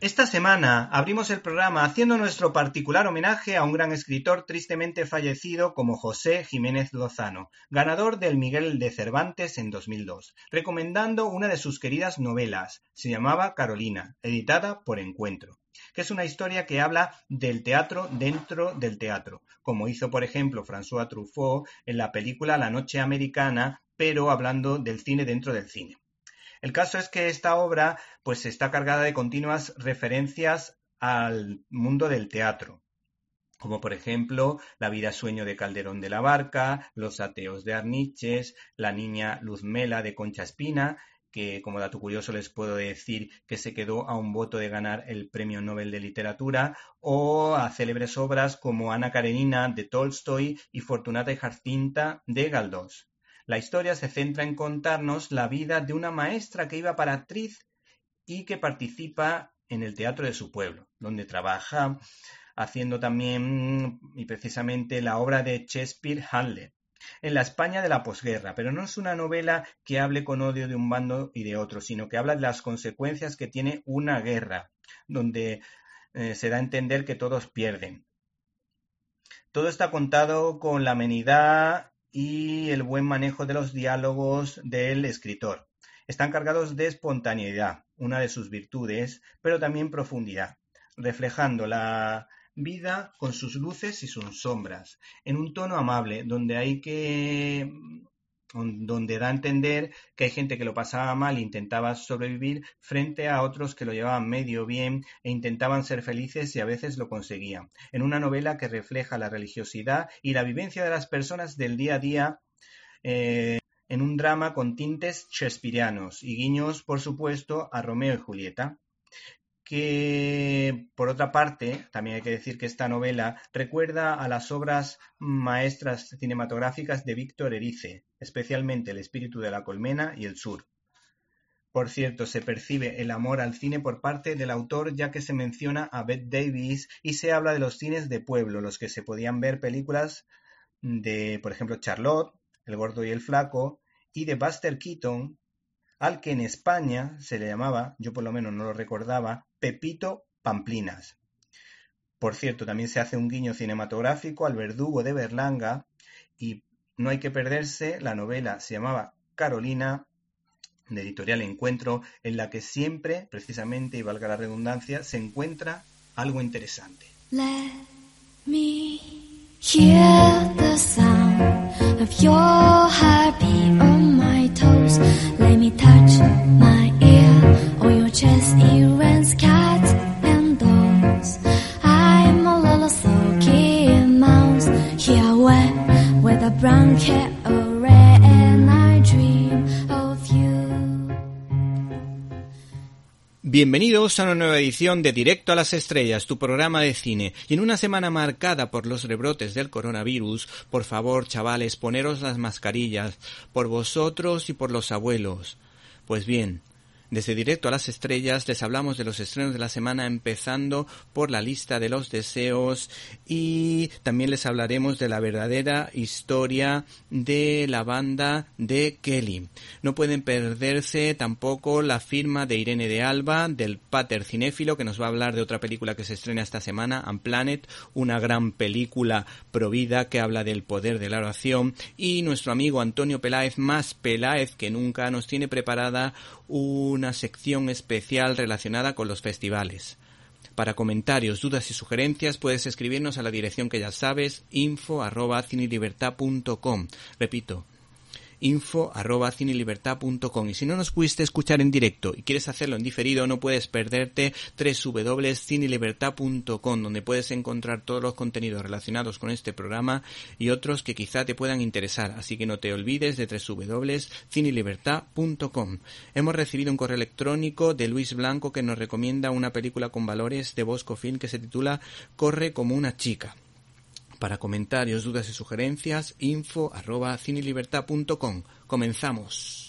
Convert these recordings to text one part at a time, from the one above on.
Esta semana abrimos el programa haciendo nuestro particular homenaje a un gran escritor tristemente fallecido como José Jiménez Lozano, ganador del Miguel de Cervantes en 2002, recomendando una de sus queridas novelas, se llamaba Carolina, editada por Encuentro que es una historia que habla del teatro dentro del teatro, como hizo por ejemplo François Truffaut en la película La Noche Americana, pero hablando del cine dentro del cine. El caso es que esta obra pues está cargada de continuas referencias al mundo del teatro, como por ejemplo La vida sueño de Calderón de la Barca, Los ateos de Arniches, La niña Luzmela de Concha Espina, que como dato curioso les puedo decir que se quedó a un voto de ganar el Premio Nobel de Literatura, o a célebres obras como Ana Karenina de Tolstoy y Fortunata y Jacinta de Galdós. La historia se centra en contarnos la vida de una maestra que iba para actriz y que participa en el teatro de su pueblo, donde trabaja haciendo también y precisamente la obra de Shakespeare Hamlet en la España de la posguerra, pero no es una novela que hable con odio de un bando y de otro, sino que habla de las consecuencias que tiene una guerra, donde eh, se da a entender que todos pierden. Todo está contado con la amenidad y el buen manejo de los diálogos del escritor. Están cargados de espontaneidad, una de sus virtudes, pero también profundidad, reflejando la vida con sus luces y sus sombras, en un tono amable, donde hay que donde da a entender que hay gente que lo pasaba mal e intentaba sobrevivir frente a otros que lo llevaban medio bien e intentaban ser felices y a veces lo conseguían. En una novela que refleja la religiosidad y la vivencia de las personas del día a día eh, en un drama con tintes shakespearianos y guiños, por supuesto, a Romeo y Julieta que por otra parte, también hay que decir que esta novela recuerda a las obras maestras cinematográficas de Víctor Erice, especialmente El espíritu de la colmena y El sur. Por cierto, se percibe el amor al cine por parte del autor ya que se menciona a Bette Davis y se habla de los cines de pueblo, los que se podían ver películas de, por ejemplo, Charlotte, El gordo y el flaco, y de Buster Keaton, al que en España se le llamaba, yo por lo menos no lo recordaba, Pepito Pamplinas. Por cierto, también se hace un guiño cinematográfico al verdugo de Berlanga y no hay que perderse, la novela se llamaba Carolina, de editorial Encuentro, en la que siempre, precisamente, y valga la redundancia, se encuentra algo interesante. Let me hear the sound of your heartbeat Bienvenidos a una nueva edición de Directo a las Estrellas, tu programa de cine. Y en una semana marcada por los rebrotes del coronavirus, por favor, chavales, poneros las mascarillas, por vosotros y por los abuelos. Pues bien, desde Directo a las Estrellas les hablamos de los estrenos de la semana empezando por la lista de los deseos y también les hablaremos de la verdadera historia de la banda de Kelly. No pueden perderse tampoco la firma de Irene de Alba del Pater Cinéfilo que nos va a hablar de otra película que se estrena esta semana, Unplanet, una gran película provida que habla del poder de la oración y nuestro amigo Antonio Peláez, más Peláez que nunca, nos tiene preparada una sección especial relacionada con los festivales. Para comentarios, dudas y sugerencias puedes escribirnos a la dirección que ya sabes, info arroba Repito, info arroba cinelibertad.com y si no nos pudiste escuchar en directo y quieres hacerlo en diferido no puedes perderte www.cinelibertad.com donde puedes encontrar todos los contenidos relacionados con este programa y otros que quizá te puedan interesar. Así que no te olvides de www.cinelibertad.com hemos recibido un correo electrónico de Luis Blanco que nos recomienda una película con valores de Bosco Film que se titula Corre como una chica para comentarios, dudas y sugerencias, info arroba. Comenzamos.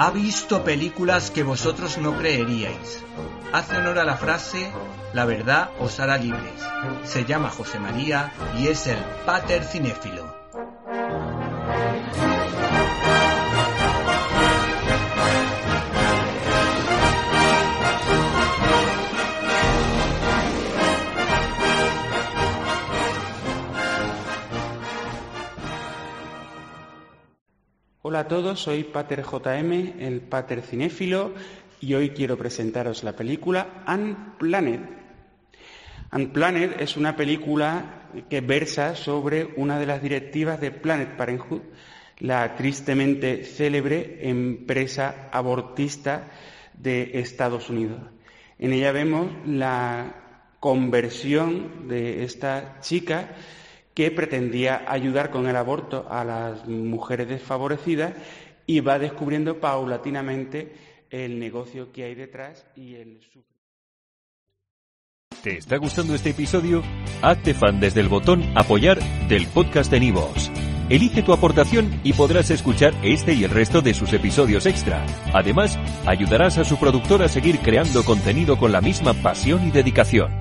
Ha visto películas que vosotros no creeríais. Hace honor a la frase, la verdad os hará libres. Se llama José María y es el pater cinéfilo. Hola a todos, soy Pater JM, el Pater cinéfilo, y hoy quiero presentaros la película Unplanet. Unplanet es una película que versa sobre una de las directivas de Planet Parenthood, la tristemente célebre empresa abortista de Estados Unidos. En ella vemos la conversión de esta chica que pretendía ayudar con el aborto a las mujeres desfavorecidas y va descubriendo paulatinamente el negocio que hay detrás y el ¿Te está gustando este episodio? Hazte fan desde el botón apoyar del podcast de Nivos. Elige tu aportación y podrás escuchar este y el resto de sus episodios extra. Además, ayudarás a su productor a seguir creando contenido con la misma pasión y dedicación.